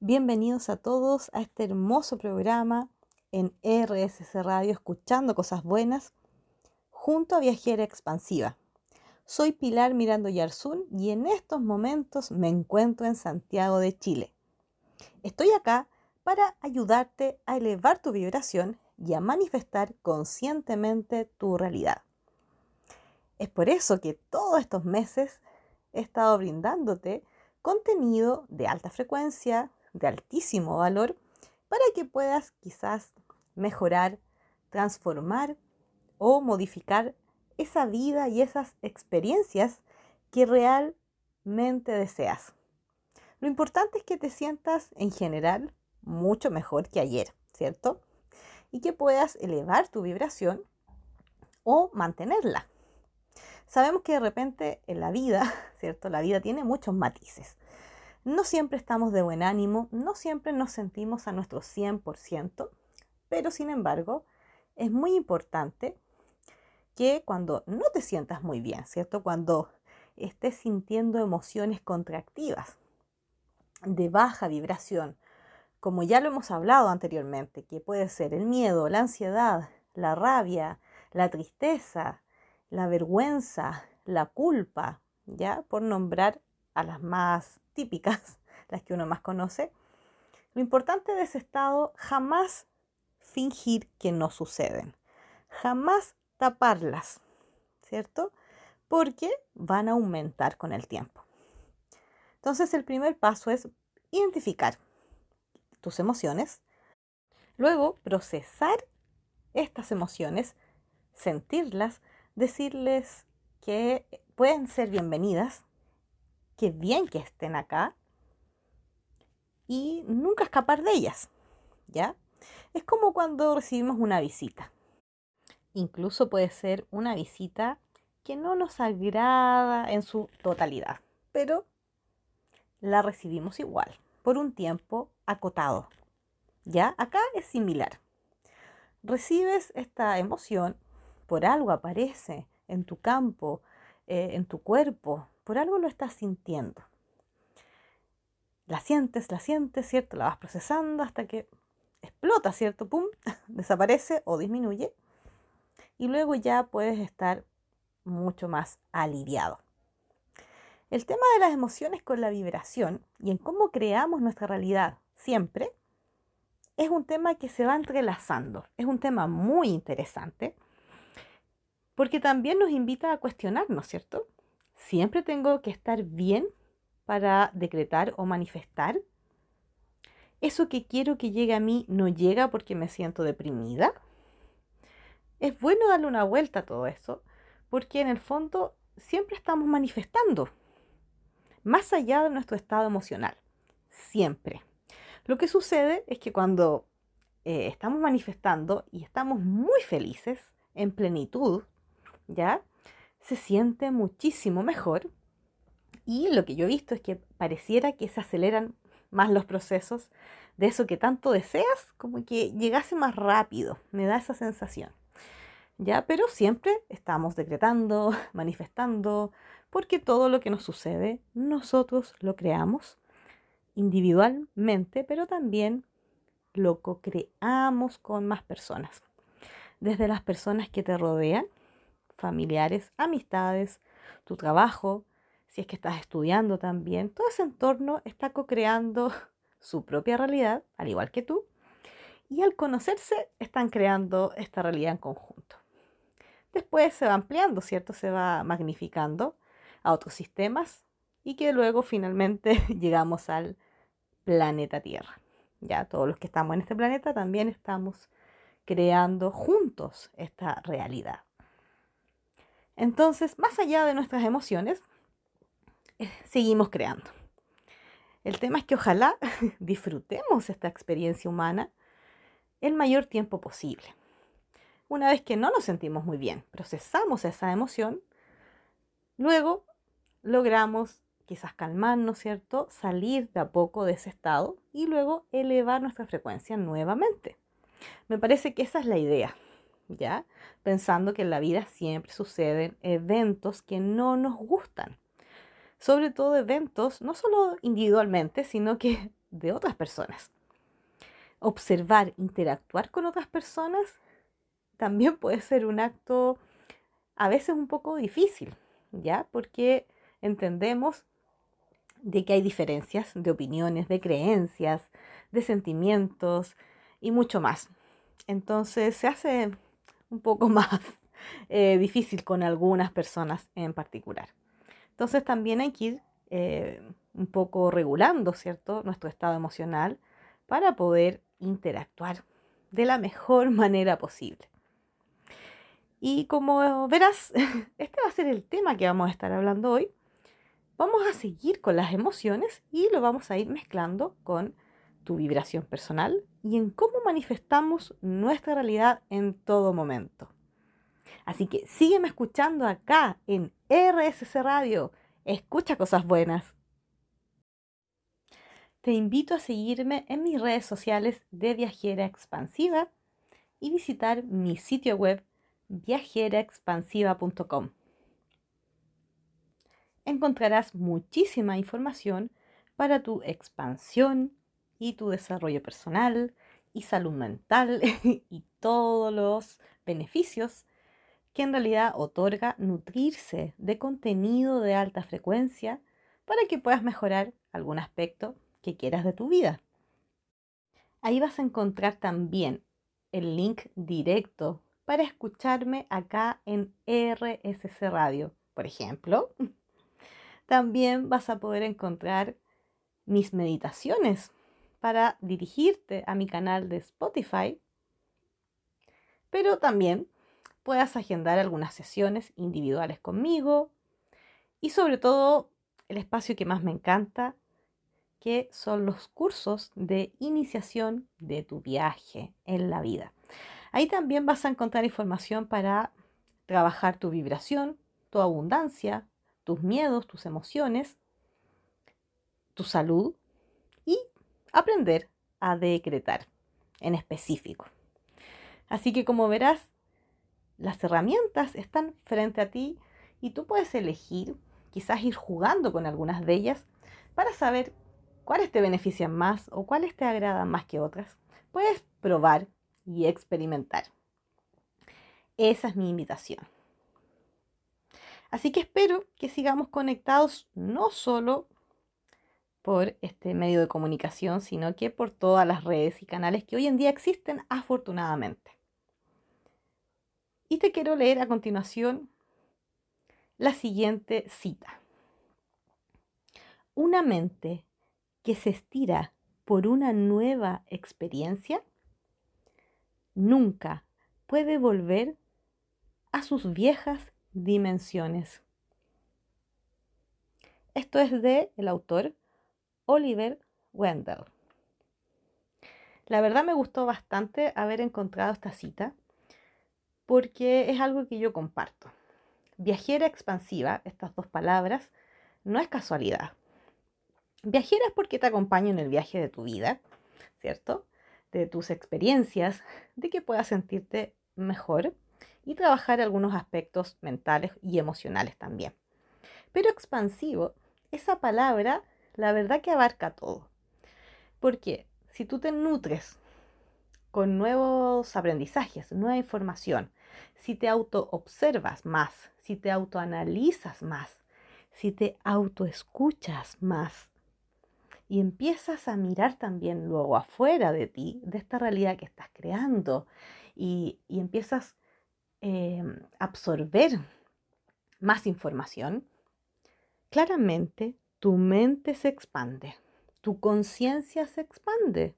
Bienvenidos a todos a este hermoso programa en RSC Radio, escuchando cosas buenas, junto a Viajera Expansiva. Soy Pilar Mirando Yarzún y en estos momentos me encuentro en Santiago de Chile. Estoy acá para ayudarte a elevar tu vibración y a manifestar conscientemente tu realidad. Es por eso que todos estos meses he estado brindándote contenido de alta frecuencia, de altísimo valor, para que puedas quizás mejorar, transformar o modificar esa vida y esas experiencias que realmente deseas. Lo importante es que te sientas en general mucho mejor que ayer, ¿cierto? Y que puedas elevar tu vibración o mantenerla. Sabemos que de repente en la vida, ¿cierto? La vida tiene muchos matices. No siempre estamos de buen ánimo, no siempre nos sentimos a nuestro 100%, pero sin embargo es muy importante que cuando no te sientas muy bien, ¿cierto? Cuando estés sintiendo emociones contractivas, de baja vibración, como ya lo hemos hablado anteriormente, que puede ser el miedo, la ansiedad, la rabia, la tristeza, la vergüenza, la culpa, ya por nombrar a las más típicas, las que uno más conoce. Lo importante de ese estado, jamás fingir que no suceden, jamás taparlas, ¿cierto? Porque van a aumentar con el tiempo. Entonces el primer paso es identificar tus emociones, luego procesar estas emociones, sentirlas, decirles que pueden ser bienvenidas, que bien que estén acá y nunca escapar de ellas, ¿ya? Es como cuando recibimos una visita. Incluso puede ser una visita que no nos agrada en su totalidad, pero la recibimos igual, por un tiempo acotado. ¿Ya? Acá es similar. Recibes esta emoción, por algo aparece en tu campo, eh, en tu cuerpo, por algo lo estás sintiendo. La sientes, la sientes, ¿cierto? La vas procesando hasta que explota, ¿cierto? ¡Pum! Desaparece o disminuye. Y luego ya puedes estar mucho más aliviado. El tema de las emociones con la vibración y en cómo creamos nuestra realidad siempre es un tema que se va entrelazando. Es un tema muy interesante porque también nos invita a cuestionarnos, ¿cierto? ¿Siempre tengo que estar bien para decretar o manifestar? ¿Eso que quiero que llegue a mí no llega porque me siento deprimida? Es bueno darle una vuelta a todo eso, porque en el fondo siempre estamos manifestando, más allá de nuestro estado emocional, siempre. Lo que sucede es que cuando eh, estamos manifestando y estamos muy felices, en plenitud, ¿ya? Se siente muchísimo mejor. Y lo que yo he visto es que pareciera que se aceleran más los procesos de eso que tanto deseas, como que llegase más rápido. Me da esa sensación. ¿Ya? Pero siempre estamos decretando, manifestando, porque todo lo que nos sucede, nosotros lo creamos individualmente, pero también lo co-creamos con más personas. Desde las personas que te rodean, familiares, amistades, tu trabajo, si es que estás estudiando también, todo ese entorno está co-creando su propia realidad, al igual que tú, y al conocerse están creando esta realidad en conjunto. Después se va ampliando, ¿cierto? Se va magnificando a otros sistemas y que luego finalmente llegamos al planeta Tierra. Ya todos los que estamos en este planeta también estamos creando juntos esta realidad. Entonces, más allá de nuestras emociones, eh, seguimos creando. El tema es que ojalá disfrutemos esta experiencia humana el mayor tiempo posible. Una vez que no nos sentimos muy bien, procesamos esa emoción, luego logramos quizás calmarnos, ¿cierto? Salir de a poco de ese estado y luego elevar nuestra frecuencia nuevamente. Me parece que esa es la idea. ¿Ya? Pensando que en la vida siempre suceden eventos que no nos gustan. Sobre todo eventos, no solo individualmente, sino que de otras personas. Observar, interactuar con otras personas también puede ser un acto a veces un poco difícil, ¿ya? Porque entendemos de que hay diferencias de opiniones, de creencias, de sentimientos y mucho más. Entonces se hace un poco más eh, difícil con algunas personas en particular. Entonces también hay que ir eh, un poco regulando, ¿cierto?, nuestro estado emocional para poder interactuar de la mejor manera posible. Y como verás, este va a ser el tema que vamos a estar hablando hoy. Vamos a seguir con las emociones y lo vamos a ir mezclando con tu vibración personal y en cómo manifestamos nuestra realidad en todo momento. Así que sígueme escuchando acá en RSC Radio. Escucha cosas buenas. Te invito a seguirme en mis redes sociales de Viajera Expansiva y visitar mi sitio web viajeraexpansiva.com. Encontrarás muchísima información para tu expansión y tu desarrollo personal y salud mental y todos los beneficios que en realidad otorga nutrirse de contenido de alta frecuencia para que puedas mejorar algún aspecto que quieras de tu vida. Ahí vas a encontrar también el link directo para escucharme acá en RSC Radio, por ejemplo. También vas a poder encontrar mis meditaciones para dirigirte a mi canal de Spotify, pero también puedas agendar algunas sesiones individuales conmigo y sobre todo el espacio que más me encanta, que son los cursos de iniciación de tu viaje en la vida. Ahí también vas a encontrar información para trabajar tu vibración, tu abundancia, tus miedos, tus emociones, tu salud y aprender a decretar en específico. Así que como verás, las herramientas están frente a ti y tú puedes elegir, quizás ir jugando con algunas de ellas para saber cuáles te benefician más o cuáles te agradan más que otras. Puedes probar y experimentar. Esa es mi invitación. Así que espero que sigamos conectados no solo por este medio de comunicación, sino que por todas las redes y canales que hoy en día existen afortunadamente. Y te quiero leer a continuación la siguiente cita. Una mente que se estira por una nueva experiencia nunca puede volver a sus viejas dimensiones. Esto es de el autor Oliver Wendell. La verdad me gustó bastante haber encontrado esta cita porque es algo que yo comparto. Viajera expansiva, estas dos palabras, no es casualidad. Viajera es porque te acompaño en el viaje de tu vida, ¿cierto? De tus experiencias, de que puedas sentirte mejor y trabajar algunos aspectos mentales y emocionales también. Pero expansivo, esa palabra, la verdad que abarca todo. Porque si tú te nutres con nuevos aprendizajes, nueva información, si te auto-observas más, si te autoanalizas más, si te autoescuchas más y empiezas a mirar también luego afuera de ti, de esta realidad que estás creando y, empiezas em, a absorber más información, claramente tu mente se expande, tu conciencia se expande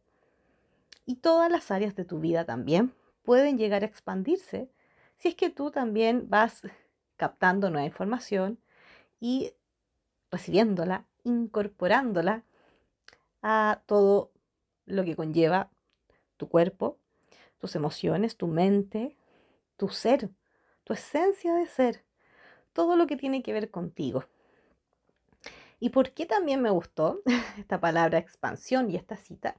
y todas las áreas de tu vida también pueden llegar a expandirse si es que tú también vas captando nueva información y recibiéndola, incorporándola a todo lo que conlleva tu cuerpo, tus emociones, tu mente, tu ser, tu esencia de ser, todo lo que tiene que ver contigo. ¿Y por qué también me gustó esta palabra expansión y esta cita?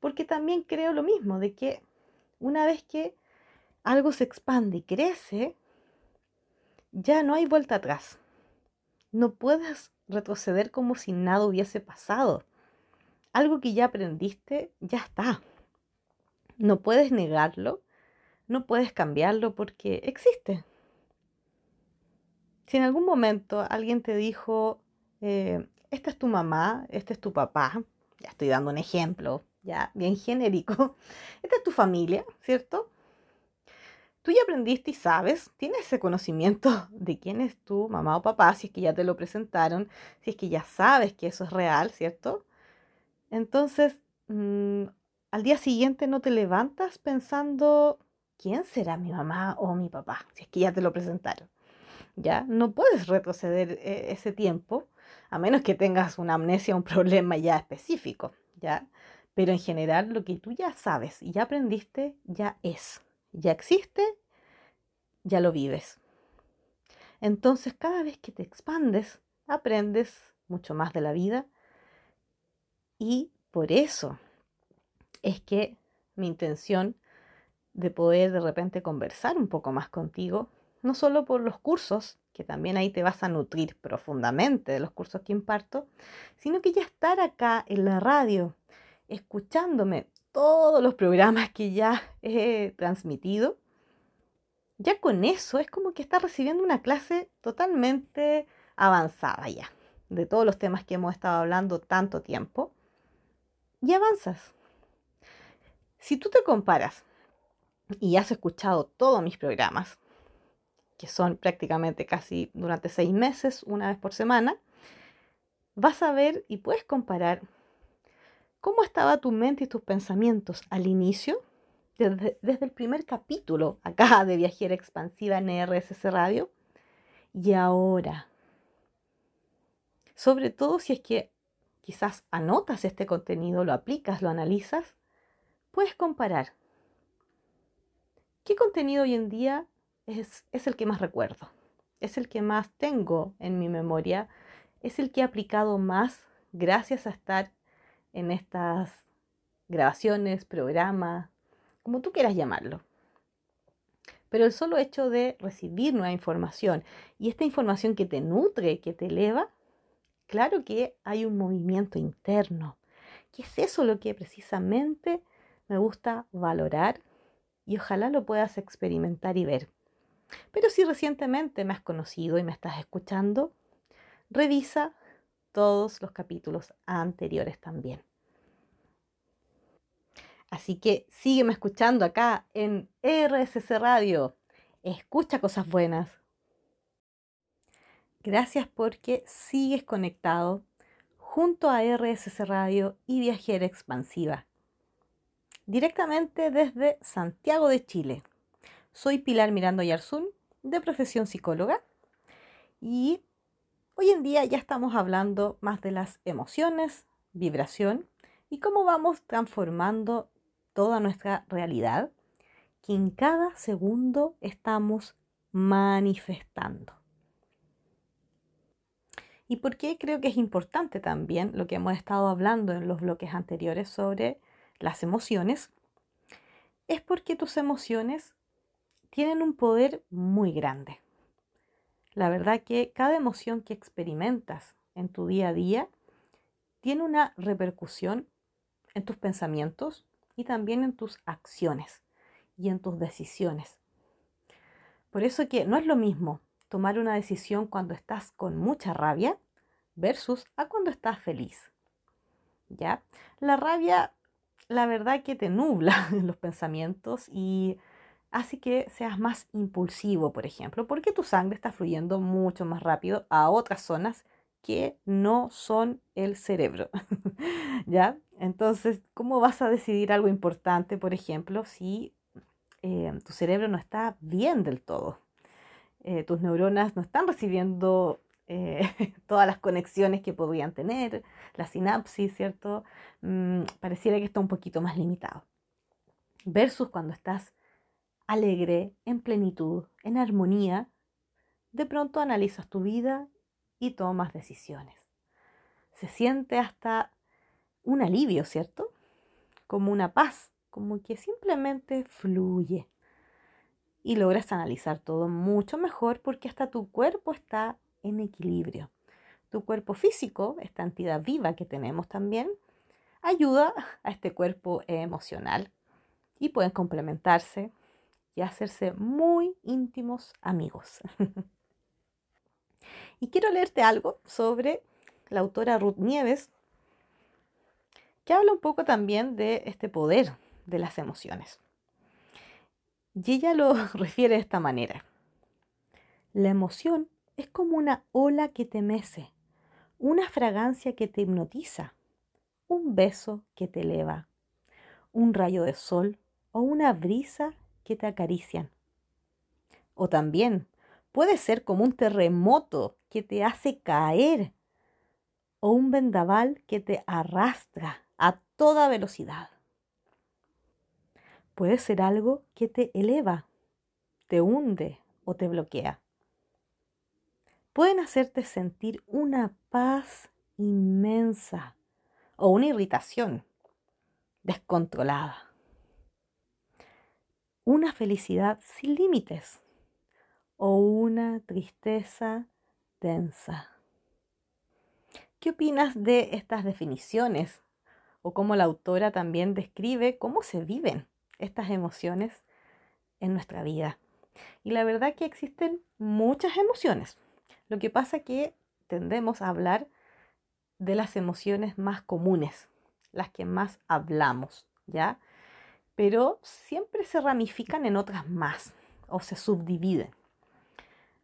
Porque también creo lo mismo, de que una vez que algo se expande y crece, ya no hay vuelta atrás. No puedes retroceder como si nada hubiese pasado. algo que ya aprendiste, ya está. No puedes negarlo, no puedes cambiarlo porque existe. Si en algún momento alguien te dijo, eh, esta es tu mamá, este es tu papá, ya estoy dando un ejemplo, ya bien genérico, esta es tu familia, ¿cierto? Tú ya aprendiste y sabes, tienes ese conocimiento de quién es tu mamá o papá, si es que ya te lo presentaron, si es que ya sabes que eso es real, ¿cierto? Entonces, mm, al día siguiente no te levantas pensando, ¿quién será mi mamá o mi papá? Si es que ya te lo presentaron. ¿Ya? No puedes retroceder eh, ese tiempo, a menos que tengas una amnesia, un problema ya específico, ¿ya? Pero en general lo que tú ya sabes y ya aprendiste, ya es, ya existe, ya lo vives. Entonces cada vez que te expandes, aprendes mucho más de la vida y por eso es que mi intención de poder de repente conversar un poco más contigo, no solo por los cursos, que también ahí te vas a nutrir profundamente de los cursos que imparto, sino que ya estar acá en la radio, escuchándome todos los programas que ya he transmitido, ya con eso es como que estás recibiendo una clase totalmente avanzada ya, de todos los temas que hemos estado hablando tanto tiempo, y avanzas. Si tú te comparas y has escuchado todos mis programas, que son prácticamente casi durante seis meses, una vez por semana, vas a ver y puedes comparar cómo estaba tu mente y tus pensamientos al inicio, desde, el primer capítulo acá de Viajera Expansiva en RSS Radio, y ahora. Sobre todo si es que quizás anotas este contenido, lo aplicas, lo analizas, puedes comparar. ¿Qué contenido hoy en día es, el que más recuerdo? Es el que más tengo en mi memoria, es el que he aplicado más gracias a estar en estas grabaciones, programas, como tú quieras llamarlo. Pero el solo hecho de recibir nueva información y esta información que te nutre, que te eleva, claro que hay un movimiento interno. ¿Qué es eso lo que precisamente me gusta valorar? Y ojalá lo puedas experimentar y ver. Pero si recientemente me has conocido y me estás escuchando, revisa todos los capítulos anteriores también. Así que sígueme escuchando acá en RSC Radio. Escucha cosas buenas. Gracias porque sigues conectado junto a RSC Radio y Viajera Expansiva. Directamente desde Santiago de Chile. Soy Pilar Mirando Yarzún, de profesión psicóloga, y hoy en día ya estamos hablando más de las emociones, vibración y cómo vamos transformando toda nuestra realidad que en cada segundo estamos manifestando. ¿Y por qué creo que es importante también lo que hemos estado hablando en los bloques anteriores sobre las emociones? Es porque tus emociones tienen un poder muy grande. La verdad que cada emoción que experimentas en tu día a día tiene una repercusión en tus pensamientos, y también en tus acciones y en tus decisiones. Por eso que no es lo mismo tomar una decisión cuando estás con mucha rabia versus a cuando estás feliz. ¿Ya? La rabia, la verdad que te nubla los pensamientos y hace que seas más impulsivo, por ejemplo, porque tu sangre está fluyendo mucho más rápido a otras zonas que no son el cerebro. ¿Ya? Entonces, ¿cómo vas a decidir algo importante, por ejemplo, si eh, tu cerebro no está bien del todo? Eh, tus neuronas no están recibiendo eh, todas las conexiones que podrían tener, la sinapsis, ¿cierto? Mm, pareciera que está un poquito más limitado. Versus cuando estás alegre, en plenitud, en armonía, de pronto analizas tu vida y tomas decisiones. Se siente hasta un alivio, ¿cierto? Como una paz, como que simplemente fluye. Y logras analizar todo mucho mejor porque hasta tu cuerpo está en equilibrio. Tu cuerpo físico, esta entidad viva que tenemos también, ayuda a este cuerpo emocional y pueden complementarse y hacerse muy íntimos amigos. y quiero leerte algo sobre la autora Ruth Nieves, que habla un poco también de este poder de las emociones. Y ella lo refiere de esta manera. La emoción es como una ola que te mece, una fragancia que te hipnotiza, un beso que te eleva, un rayo de sol o una brisa que te acarician. O también puede ser como un terremoto que te hace caer o un vendaval que te arrastra a toda velocidad. Puede ser algo que te eleva, te hunde o te bloquea. Pueden hacerte sentir una paz inmensa o una irritación descontrolada. Una felicidad sin límites o una tristeza densa. ¿Qué opinas de estas definiciones o cómo la autora también describe cómo se viven estas emociones en nuestra vida? Y la verdad que existen muchas emociones. Lo que pasa que tendemos a hablar de las emociones más comunes, las que más hablamos, ¿ya? Pero siempre se ramifican en otras más o se subdividen.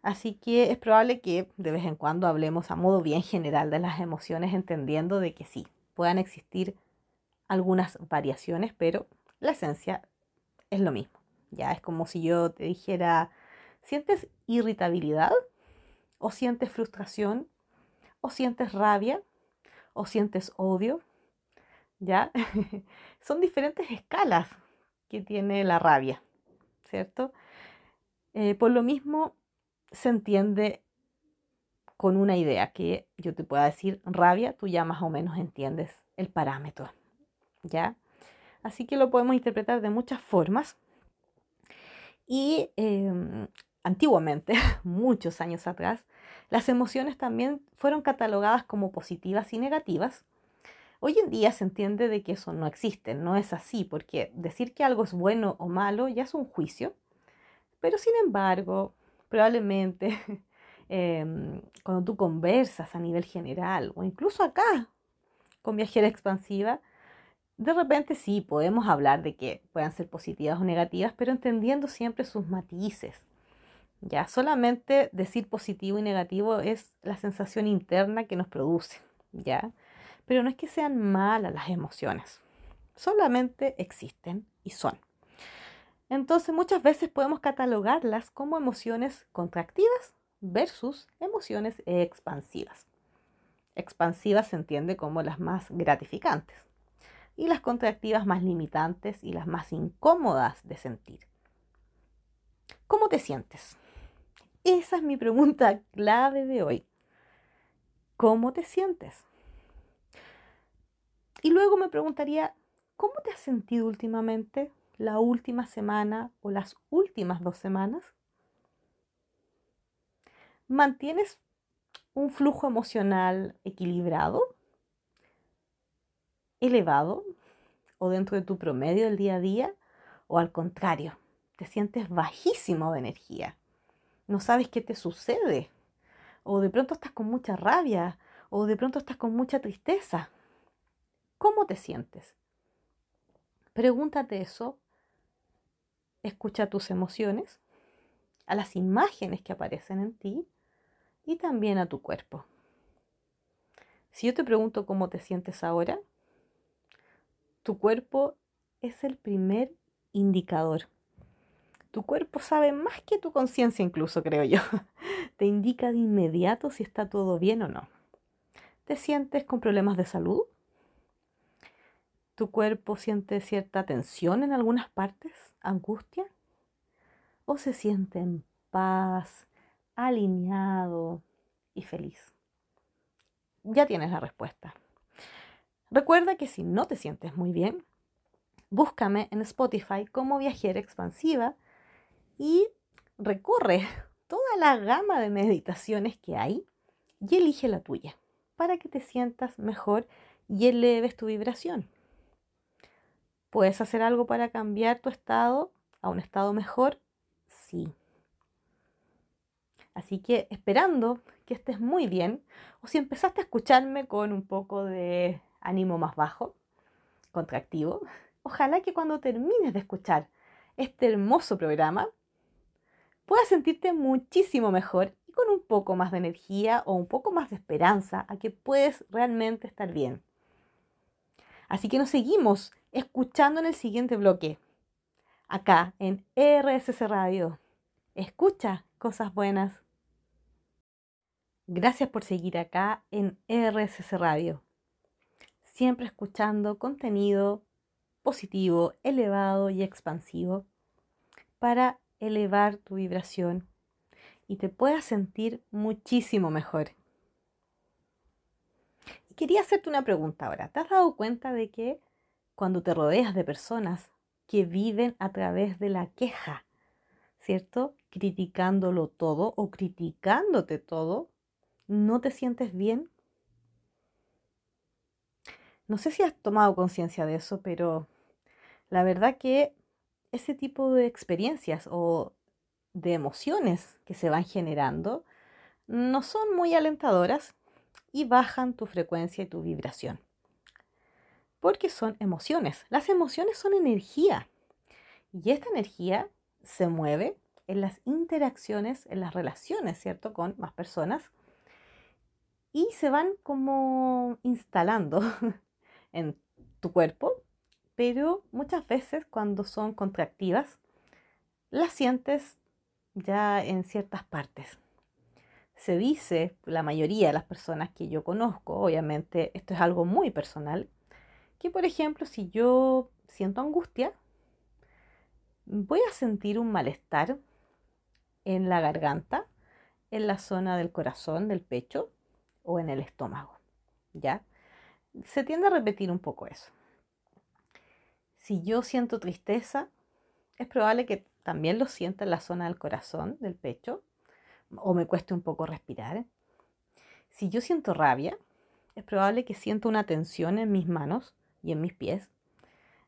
Así que es probable que de vez en cuando hablemos a modo bien general de las emociones, entendiendo de que sí, puedan existir algunas variaciones, pero la esencia es lo mismo. Ya es como si yo te dijera, ¿sientes irritabilidad? ¿O sientes frustración? ¿O sientes rabia? ¿O sientes odio? ¿Ya? Son diferentes escalas que tiene la rabia, ¿cierto? Eh, por lo mismo, se entiende con una idea que yo te pueda decir rabia, tú ya más o menos entiendes el parámetro, ¿ya? Así que lo podemos interpretar de muchas formas. Y em, antiguamente, muchos años atrás, las emociones también fueron catalogadas como positivas y negativas. Hoy en día se entiende de que eso no existe, no es así, porque decir que algo es bueno o malo ya es un juicio. Pero sin embargo, probablemente em, cuando tú conversas a nivel general o incluso acá con viajera expansiva, de repente sí podemos hablar de que puedan ser positivas o negativas, pero entendiendo siempre sus matices. Ya solamente decir positivo y negativo es la sensación interna que nos produce, ¿ya? Pero no es que sean malas las emociones, solamente existen y son. Entonces muchas veces podemos catalogarlas como emociones contractivas versus emociones expansivas. Expansivas se entiende como las más gratificantes y las contractivas más limitantes y las más incómodas de sentir. ¿Cómo te sientes? Esa es mi pregunta clave de hoy. ¿Cómo te sientes? Y luego me preguntaría, ¿cómo te has sentido últimamente? la última semana o las últimas dos semanas? ¿Mantienes un flujo emocional equilibrado, elevado o dentro de tu promedio del día a día? ¿O al contrario, te sientes bajísimo de energía? ¿No sabes qué te sucede? ¿O de pronto estás con mucha rabia? ¿O de pronto estás con mucha tristeza? ¿Cómo te sientes? Pregúntate eso Escucha tus emociones, a las imágenes que aparecen en ti y también a tu cuerpo. Si yo te pregunto cómo te sientes ahora, tu cuerpo es el primer indicador. Tu cuerpo sabe más que tu conciencia incluso, creo yo. Te indica de inmediato si está todo bien o no. ¿Te sientes con problemas de salud? ¿Tu cuerpo siente cierta tensión en algunas partes? ¿Angustia? ¿O se siente en paz, alineado y feliz? Ya tienes la respuesta. Recuerda que si no te sientes muy bien, búscame en Spotify como viajera expansiva y recorre toda la gama de meditaciones que hay y elige la tuya para que te sientas mejor y eleves tu vibración. ¿Puedes hacer algo para cambiar tu estado a un estado mejor? Sí. Así que esperando que estés muy bien, o si empezaste a escucharme con un poco de ánimo más bajo, contractivo, ojalá que cuando termines de escuchar este hermoso programa, puedas sentirte muchísimo mejor y con un poco más de energía o un poco más de esperanza a que puedes realmente estar bien. Así que nos seguimos escuchando en el siguiente bloque, acá en RSC Radio. Escucha cosas buenas. Gracias por seguir acá en RSC Radio. Siempre escuchando contenido positivo, elevado y expansivo para elevar tu vibración y te puedas sentir muchísimo mejor. Quería hacerte una pregunta ahora. ¿Te has dado cuenta de que cuando te rodeas de personas que viven a través de la queja, ¿cierto? Criticándolo todo o criticándote todo, no te sientes bien? No sé si has tomado conciencia de eso, pero la verdad que ese tipo de experiencias o de emociones que se van generando no son muy alentadoras y bajan tu frecuencia y tu vibración. Porque son emociones. Las emociones son energía. Y esta energía se mueve en las interacciones, en las relaciones, ¿cierto? Con más personas y se van como instalando en tu cuerpo, pero muchas veces cuando son contractivas, las sientes ya en ciertas partes. Se dice, la mayoría de las personas que yo conozco, obviamente esto es algo muy personal, que por ejemplo si yo siento angustia, voy a sentir un malestar en la garganta, en la zona del corazón, del pecho, o en el estómago. ¿Ya? Se tiende a repetir un poco eso. Si yo siento tristeza, es probable que también lo sienta en la zona del corazón, del pecho, o me cueste un poco respirar. Si yo siento rabia, es probable que sienta una tensión en mis manos y en mis pies,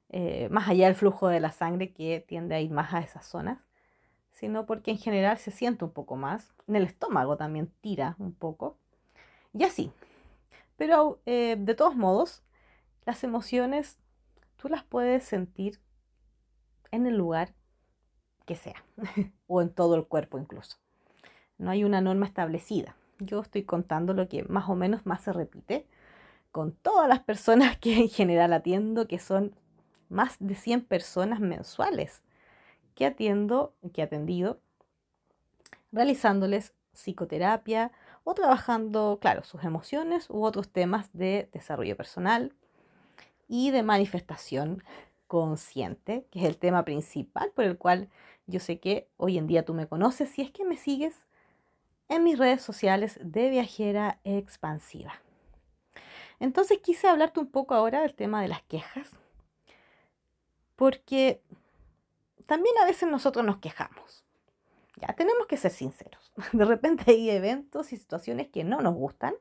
eh, más allá del flujo de la sangre que tiende a ir más a esas zonas, sino porque en general se siente un poco más. En el estómago también tira un poco. Y así. Pero eh, de todos modos, las emociones tú las puedes sentir en el lugar que sea, o en todo el cuerpo incluso. No hay una norma establecida. Yo estoy contando lo que más o menos más se repite con todas las personas que en general atiendo, que son más de 100 personas mensuales que atiendo, que he atendido, realizándoles psicoterapia, o trabajando, claro, sus emociones u otros temas de desarrollo personal y de manifestación consciente, que es el tema principal por el cual yo sé que hoy en día tú me conoces si es que me sigues en mis redes sociales de viajera expansiva. Entonces quise hablarte un poco ahora del tema de las quejas, porque también a veces nosotros nos quejamos. Ya tenemos que ser sinceros. De repente hay eventos y situaciones que no nos gustan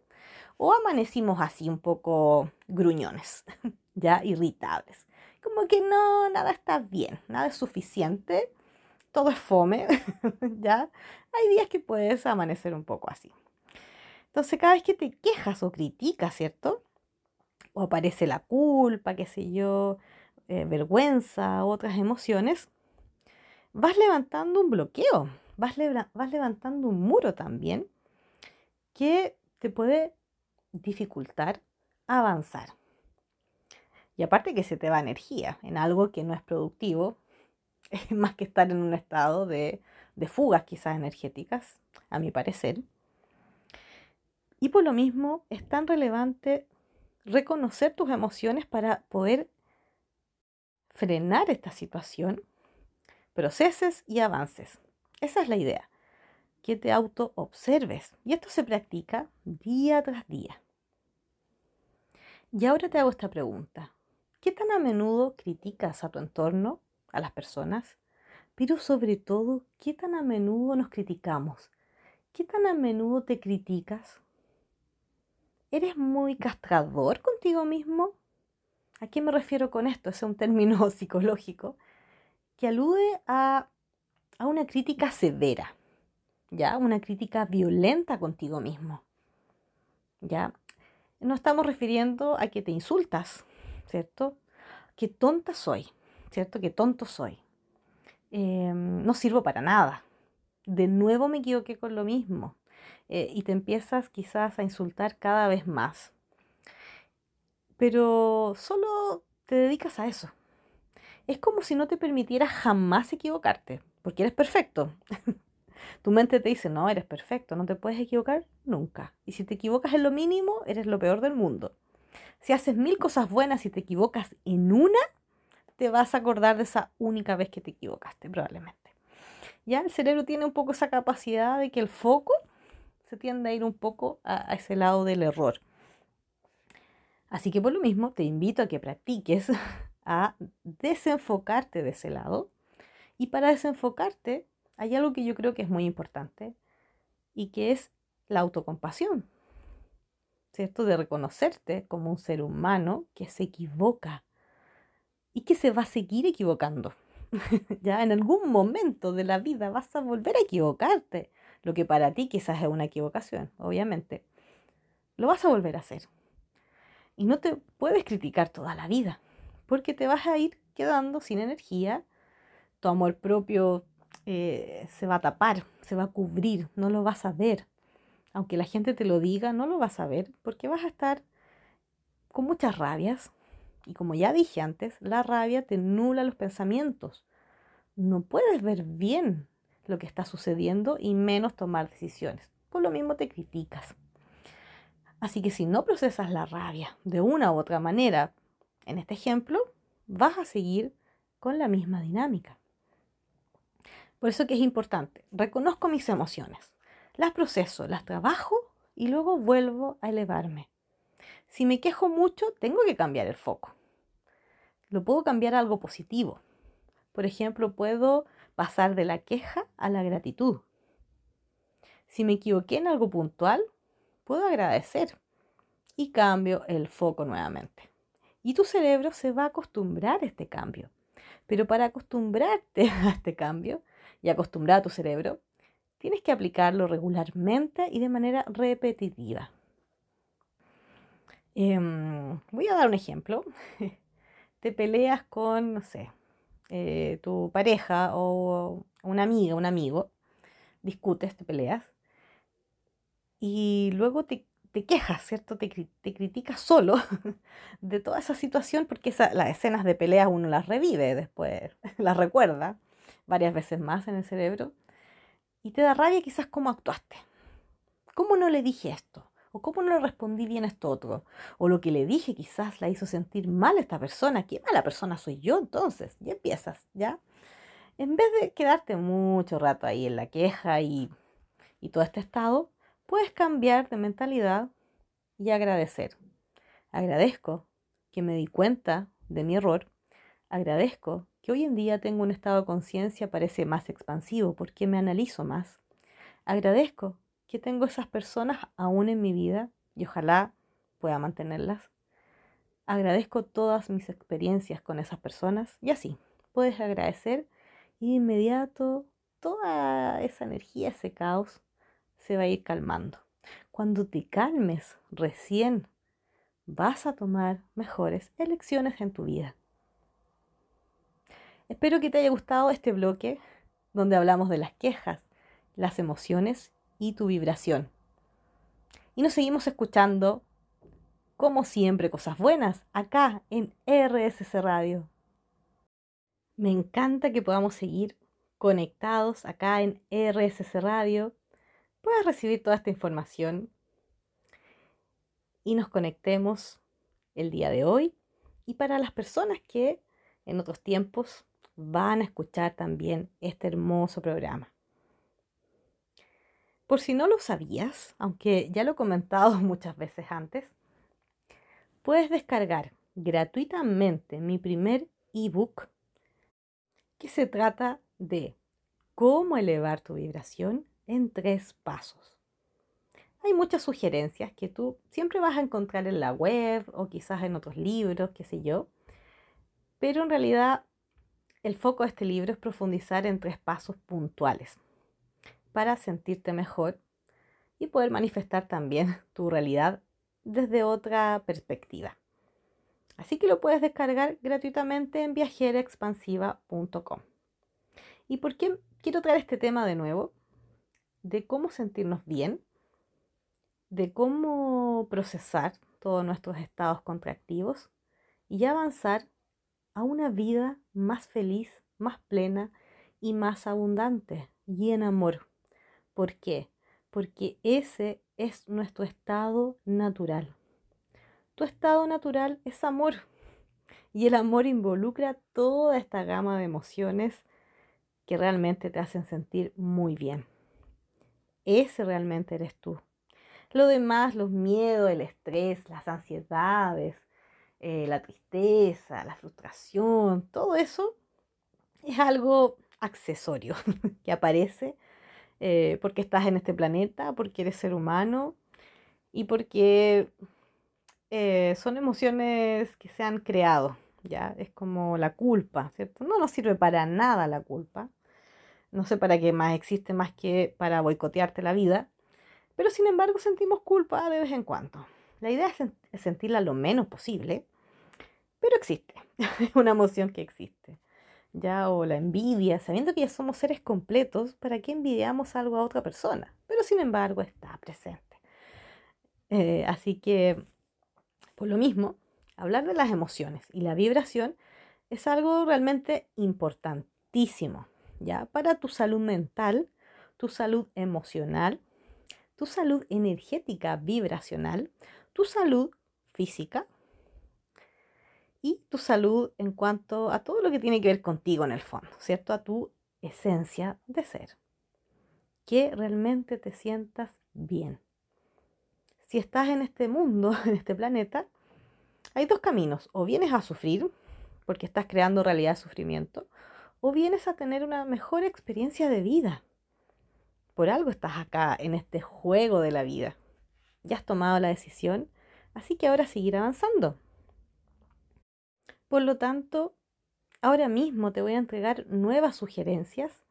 o amanecimos así un poco gruñones, ya irritables. Como que no, nada está bien, nada es suficiente, todo es fome, ya. Hay días que puedes amanecer un poco así. Entonces, cada vez que te quejas o criticas, ¿cierto? O aparece la culpa, qué sé yo, eh, vergüenza, otras emociones, vas levantando un bloqueo vas, levantando un muro también que te puede dificultar avanzar. Y aparte que se te va energía en algo que no es productivo, más que estar en un estado de, de fugas quizás energéticas, a mi parecer. Y por lo mismo es tan relevante reconocer tus emociones para poder frenar esta situación, proceses y avances. Esa es la idea, que te auto-observes. Y esto se practica día tras día. Y ahora te hago esta pregunta. ¿Qué tan a menudo criticas a tu entorno, a las personas? Pero sobre todo, ¿qué tan a menudo nos criticamos? ¿Qué tan a menudo te criticas? ¿Eres muy castrador contigo mismo? ¿A qué me refiero con esto? Es un término psicológico que alude a, a una crítica severa, ¿ya? Una crítica violenta contigo mismo, ¿ya? No estamos refiriendo a que te insultas, ¿cierto? Qué tonta soy, ¿cierto? Qué tonto soy. Em, no sirvo para nada. De nuevo me equivoqué con lo mismo. Eh, y te empiezas quizás a insultar cada vez más. Pero solo te dedicas a eso. Es como si no te permitieras jamás equivocarte, porque eres perfecto. tu mente te dice, no, eres perfecto, no te puedes equivocar nunca. Y si te equivocas en lo mínimo, eres lo peor del mundo. Si haces mil cosas buenas y te equivocas en una, te vas a acordar de esa única vez que te equivocaste, probablemente. Ya el cerebro tiene un poco esa capacidad de que el foco se tiende a ir un poco a, ese lado del error. Así que por lo mismo te invito a que practiques a desenfocarte de ese lado. Y para desenfocarte hay algo que yo creo que es muy importante y que es la autocompasión. ¿Cierto? De reconocerte como un ser humano que se equivoca y que se va a seguir equivocando. ya en algún momento de la vida vas a volver a equivocarte lo que para ti quizás es una equivocación, obviamente, lo vas a volver a hacer. Y no te puedes criticar toda la vida, porque te vas a ir quedando sin energía, tu amor propio eh, se va a tapar, se va a cubrir, no lo vas a ver. Aunque la gente te lo diga, no lo vas a ver, porque vas a estar con muchas rabias. Y como ya dije antes, la rabia te nula los pensamientos. No puedes ver bien lo que está sucediendo y menos tomar decisiones. Por lo mismo te criticas. Así que si no procesas la rabia de una u otra manera, en este ejemplo, vas a seguir con la misma dinámica. Por eso que es importante, reconozco mis emociones, las proceso, las trabajo y luego vuelvo a elevarme. Si me quejo mucho, tengo que cambiar el foco. Lo puedo cambiar a algo positivo. Por ejemplo, puedo pasar de la queja a la gratitud. Si me equivoqué en algo puntual, puedo agradecer y cambio el foco nuevamente. Y tu cerebro se va a acostumbrar a este cambio. Pero para acostumbrarte a este cambio y acostumbrar a tu cerebro, tienes que aplicarlo regularmente y de manera repetitiva. Em, voy a dar un ejemplo. Te peleas con, no sé, eh, tu pareja o una amiga, un amigo, discutes, te peleas, y luego te, quejas, ¿cierto? Te, te, criticas solo de toda esa situación porque las escenas de peleas uno las revive después, las recuerda varias veces más en el cerebro y te da rabia quizás cómo actuaste. ¿Cómo no le dije esto? ¿O cómo no le respondí bien a esto otro? O lo que le dije quizás la hizo sentir mal a esta persona. ¿Qué mala persona soy yo entonces? Ya empiezas, ¿ya? En vez de quedarte mucho rato ahí en la queja y, y todo este estado, puedes cambiar de mentalidad y agradecer. Agradezco que me di cuenta de mi error. Agradezco que hoy en día tengo un estado de conciencia parece más expansivo porque me analizo más. Agradezco que tengo esas personas aún en mi vida y ojalá pueda mantenerlas. Agradezco todas mis experiencias con esas personas y así puedes agradecer y de inmediato toda esa energía, ese caos se va a ir calmando. Cuando te calmes recién vas a tomar mejores elecciones en tu vida. Espero que te haya gustado este bloque donde hablamos de las quejas, las emociones y tu vibración. Y nos seguimos escuchando, como siempre, cosas buenas acá en RSC Radio. Me encanta que podamos seguir conectados acá en RSC Radio. Puedas recibir toda esta información y nos conectemos el día de hoy y para las personas que en otros tiempos van a escuchar también este hermoso programa. Por si no lo sabías, aunque ya lo he comentado muchas veces antes, puedes descargar gratuitamente mi primer ebook que se trata de cómo elevar tu vibración en tres pasos. hay muchas sugerencias que tú siempre vas a encontrar en la web o quizás en otros libros, qué sé yo. Pero en realidad el foco de este libro es profundizar en tres pasos puntuales para sentirte mejor y poder manifestar también tu realidad desde otra perspectiva. Así que lo puedes descargar gratuitamente en viajeraexpansiva.com. ¿Y por qué quiero traer este tema de nuevo? De cómo sentirnos bien, de cómo procesar todos nuestros estados contractivos y avanzar a una vida más feliz, más plena y más abundante y en amor. ¿Por qué? Porque ese es nuestro estado natural. Tu estado natural es amor y el amor involucra toda esta gama de emociones que realmente te hacen sentir muy bien. Ese realmente eres tú. Lo demás, los miedos, el estrés, las ansiedades, eh, la tristeza, la frustración, todo eso es algo accesorio que aparece eh, porque estás en este planeta, porque eres ser humano y porque eh, son emociones que se han creado, ¿ya? Es como la culpa, ¿cierto? No nos sirve para nada la culpa. No sé para qué más existe más que para boicotearte la vida, pero sin embargo sentimos culpa de vez en cuando. La idea es sentirla lo menos posible pero existe, es una emoción que existe. Ya, o la envidia, sabiendo que ya somos seres completos, ¿para qué envidiamos algo a otra persona? Pero sin embargo está presente. Eh, así que, por lo mismo, hablar de las emociones y la vibración es algo realmente importantísimo, ¿ya? Para tu salud mental, tu salud emocional, tu salud energética vibracional, tu salud física, y tu salud en cuanto a todo lo que tiene que ver contigo en el fondo, ¿cierto? A tu esencia de ser. Que realmente te sientas bien. Si estás en este mundo, en este planeta, hay dos caminos. O vienes a sufrir, porque estás creando realidad de sufrimiento, o vienes a tener una mejor experiencia de vida. Por algo estás acá, en este juego de la vida. Ya has tomado la decisión, así que ahora seguir avanzando. Por lo tanto, ahora mismo te voy a entregar nuevas sugerencias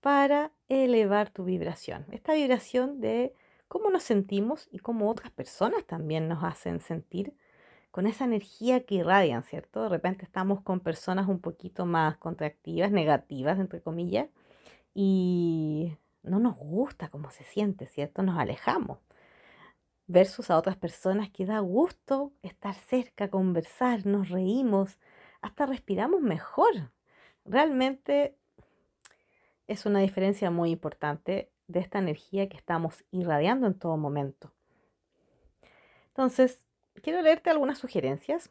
para elevar tu vibración. Esta vibración de cómo nos sentimos y cómo otras personas también nos hacen sentir con esa energía que irradian, ¿cierto? De repente estamos con personas un poquito más contractivas, negativas, entre comillas, y no nos gusta cómo se siente, ¿cierto? Nos alejamos. Versus a otras personas que da gusto estar cerca, conversar, nos reímos, hasta respiramos mejor. Realmente es una diferencia muy importante de esta energía que estamos irradiando en todo momento. Entonces, quiero leerte algunas sugerencias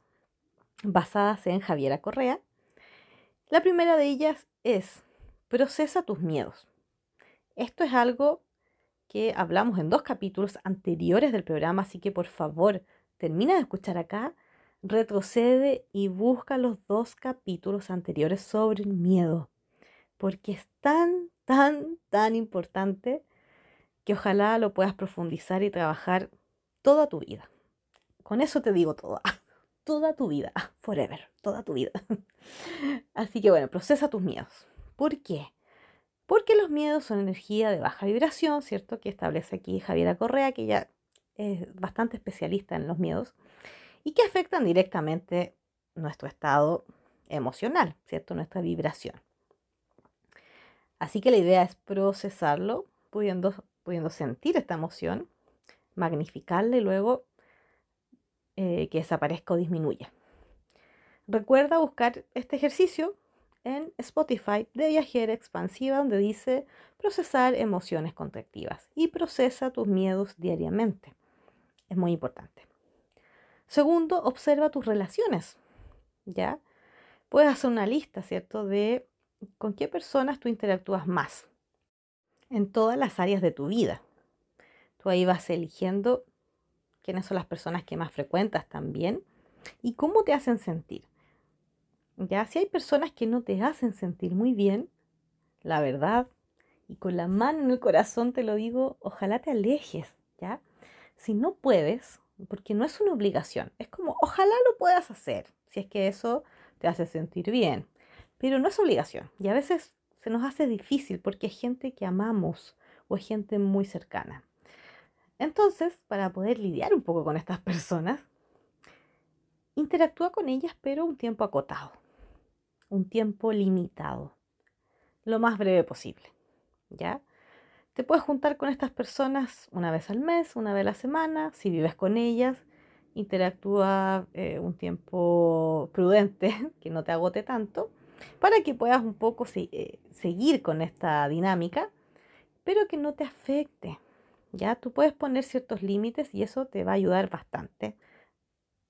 basadas en Javiera Correa. La primera de ellas es, procesa tus miedos. Esto es algo que hablamos en dos capítulos anteriores del programa, así que por favor, termina de escuchar acá retrocede y busca los dos capítulos anteriores sobre el miedo, porque es tan, tan, tan importante que ojalá lo puedas profundizar y trabajar toda tu vida. Con eso te digo todo, toda tu vida, forever, toda tu vida. Así que bueno, procesa tus miedos. ¿Por qué? Porque los miedos son energía de baja vibración, ¿cierto? Que establece aquí Javiera Correa, que ya es bastante especialista en los miedos y que afectan directamente nuestro estado emocional, ¿cierto? Nuestra vibración. Así que la idea es procesarlo, pudiendo, pudiendo sentir esta emoción, magnificarla y luego eh, que desaparezca o disminuya. Recuerda buscar este ejercicio en Spotify de Viajera Expansiva, donde dice procesar emociones contractivas y procesa tus miedos diariamente. Es muy importante. Segundo, observa tus relaciones, ¿ya? Puedes hacer una lista, ¿cierto? De con qué personas tú interactúas más en todas las áreas de tu vida. Tú ahí vas eligiendo quiénes son las personas que más frecuentas también y cómo te hacen sentir. Ya, si hay personas que no te hacen sentir muy bien, la verdad, y con la mano en el corazón te lo digo, ojalá te alejes, ¿ya? Si no puedes, porque no es una obligación, es como ojalá lo puedas hacer, si es que eso te hace sentir bien, pero no es obligación y a veces se nos hace difícil porque es gente que amamos o es gente muy cercana. Entonces, para poder lidiar un poco con estas personas, interactúa con ellas pero un tiempo acotado, un tiempo limitado, lo más breve posible, ¿ya? Te puedes juntar con estas personas una vez al mes, una vez a la semana, si vives con ellas, interactúa eh, un tiempo prudente, que no te agote tanto, para que puedas un poco eh, seguir con esta dinámica, pero que no te afecte. Ya tú puedes poner ciertos límites y eso te va a ayudar bastante.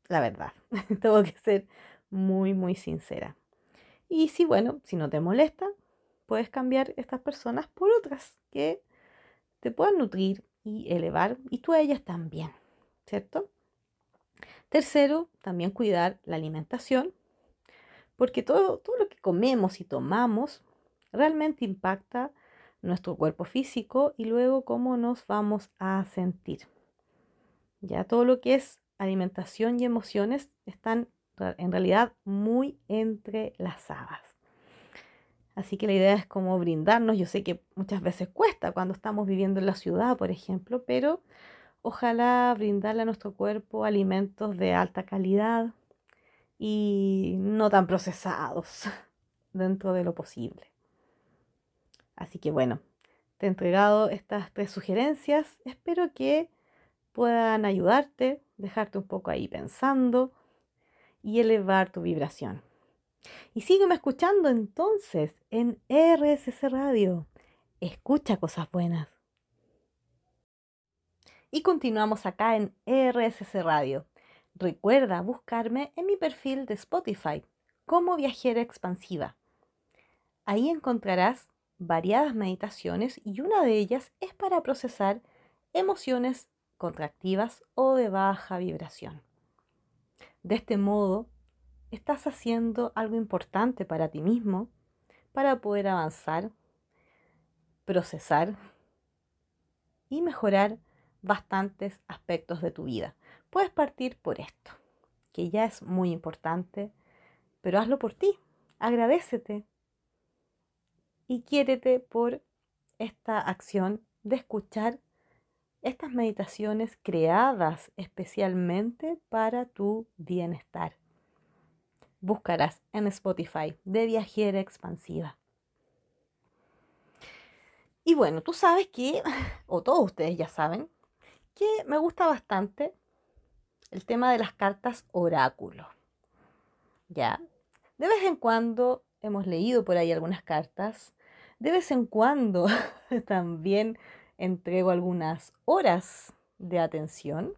La verdad, tengo que ser muy, muy sincera. Y si, bueno, si no te molesta, puedes cambiar estas personas por otras que te puedan nutrir y elevar, y tú a ellas también, ¿cierto? Tercero, también cuidar la alimentación, porque todo, todo lo que comemos y tomamos realmente impacta nuestro cuerpo físico y luego cómo nos vamos a sentir. Ya todo lo que es alimentación y emociones están en realidad muy entrelazadas. Así que la idea es como brindarnos, yo sé que muchas veces cuesta cuando estamos viviendo en la ciudad, por ejemplo, pero ojalá brindarle a nuestro cuerpo alimentos de alta calidad y no tan procesados dentro de lo posible. Así que bueno, te he entregado estas tres sugerencias, espero que puedan ayudarte, dejarte un poco ahí pensando y elevar tu vibración. Y sígueme escuchando entonces en RSC Radio. Escucha cosas buenas. Y continuamos acá en RSC Radio. Recuerda buscarme en mi perfil de Spotify como viajera expansiva. Ahí encontrarás variadas meditaciones y una de ellas es para procesar emociones contractivas o de baja vibración. De este modo estás haciendo algo importante para ti mismo para poder avanzar, procesar y mejorar bastantes aspectos de tu vida. Puedes partir por esto, que ya es muy importante, pero hazlo por ti, agradecete y quiérete por esta acción de escuchar estas meditaciones creadas especialmente para tu bienestar buscarás en Spotify de viajera expansiva. Y bueno, tú sabes que, o todos ustedes ya saben, que me gusta bastante el tema de las cartas oráculo. ¿Ya? De vez en cuando hemos leído por ahí algunas cartas. De vez en cuando también entrego algunas horas de atención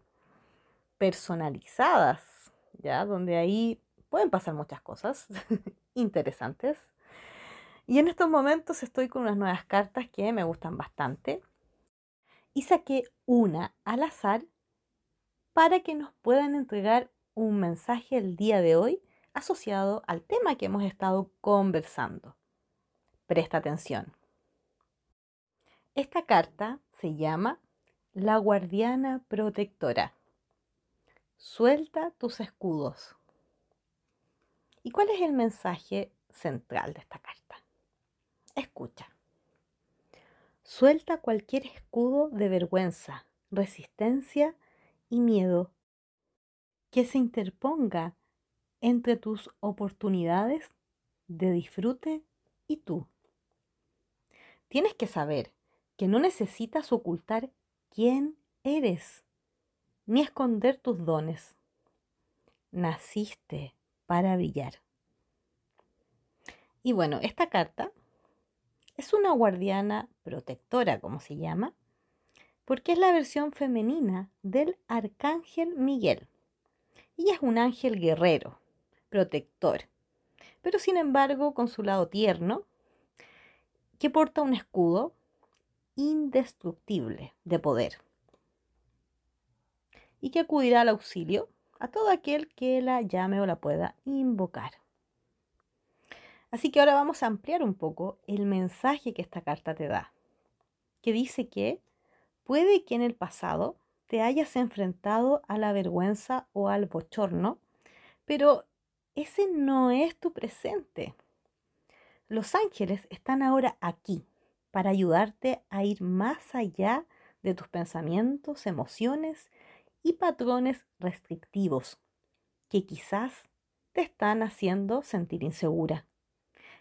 personalizadas, ¿ya? Donde ahí pueden pasar muchas cosas interesantes. Y en estos momentos estoy con unas nuevas cartas que me gustan bastante. Y saqué una al azar para que nos puedan entregar un mensaje el día de hoy asociado al tema que hemos estado conversando. Presta atención. Esta carta se llama La guardiana protectora. Suelta tus escudos. ¿Y cuál es el mensaje central de esta carta? Escucha. Suelta cualquier escudo de vergüenza, resistencia y miedo que se interponga entre tus oportunidades de disfrute y tú. Tienes que saber que no necesitas ocultar quién eres, ni esconder tus dones. Naciste para brillar. Y bueno, esta carta es una guardiana protectora, como se llama, porque es la versión femenina del arcángel Miguel. Y es un ángel guerrero, protector, pero sin embargo con su lado tierno, que porta un escudo indestructible de poder y que acudirá al auxilio a todo aquel que la llame o la pueda invocar. Así que ahora vamos a ampliar un poco el mensaje que esta carta te da, que dice que puede que en el pasado te hayas enfrentado a la vergüenza o al bochorno, pero ese no es tu presente. Los ángeles están ahora aquí para ayudarte a ir más allá de tus pensamientos, emociones y patrones restrictivos que quizás te están haciendo sentir insegura.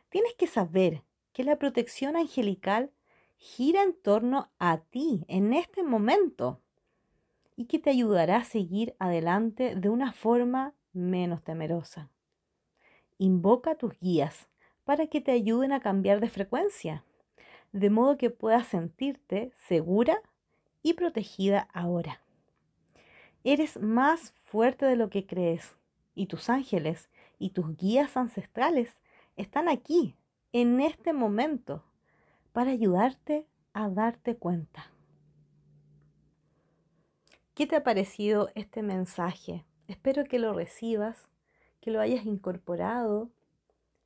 Tienes que saber que la protección angelical gira en torno a ti en este momento y que te ayudará a seguir adelante de una forma menos temerosa. Invoca a tus guías para que te ayuden a cambiar de frecuencia, de modo que puedas sentirte segura y protegida ahora. Eres más fuerte de lo que crees y tus ángeles y tus guías ancestrales están aquí, en este momento, para ayudarte a darte cuenta. ¿Qué te ha parecido este mensaje? Espero que lo recibas, que lo hayas incorporado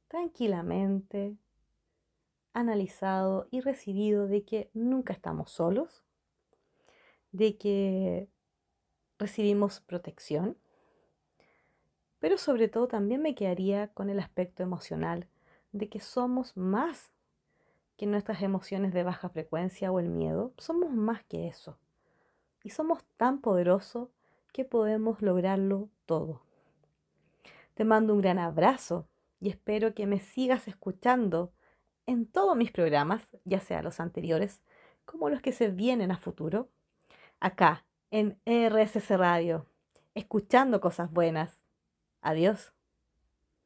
tranquilamente, analizado y recibido de que nunca estamos solos, de que recibimos protección, pero sobre todo también me quedaría con el aspecto emocional de que somos más que nuestras emociones de baja frecuencia o el miedo, somos más que eso. Y somos tan poderosos que podemos lograrlo todo. Te mando un gran abrazo y espero que me sigas escuchando en todos mis programas, ya sea los anteriores como los que se vienen a futuro, acá en RSS Radio, escuchando cosas buenas. Adiós.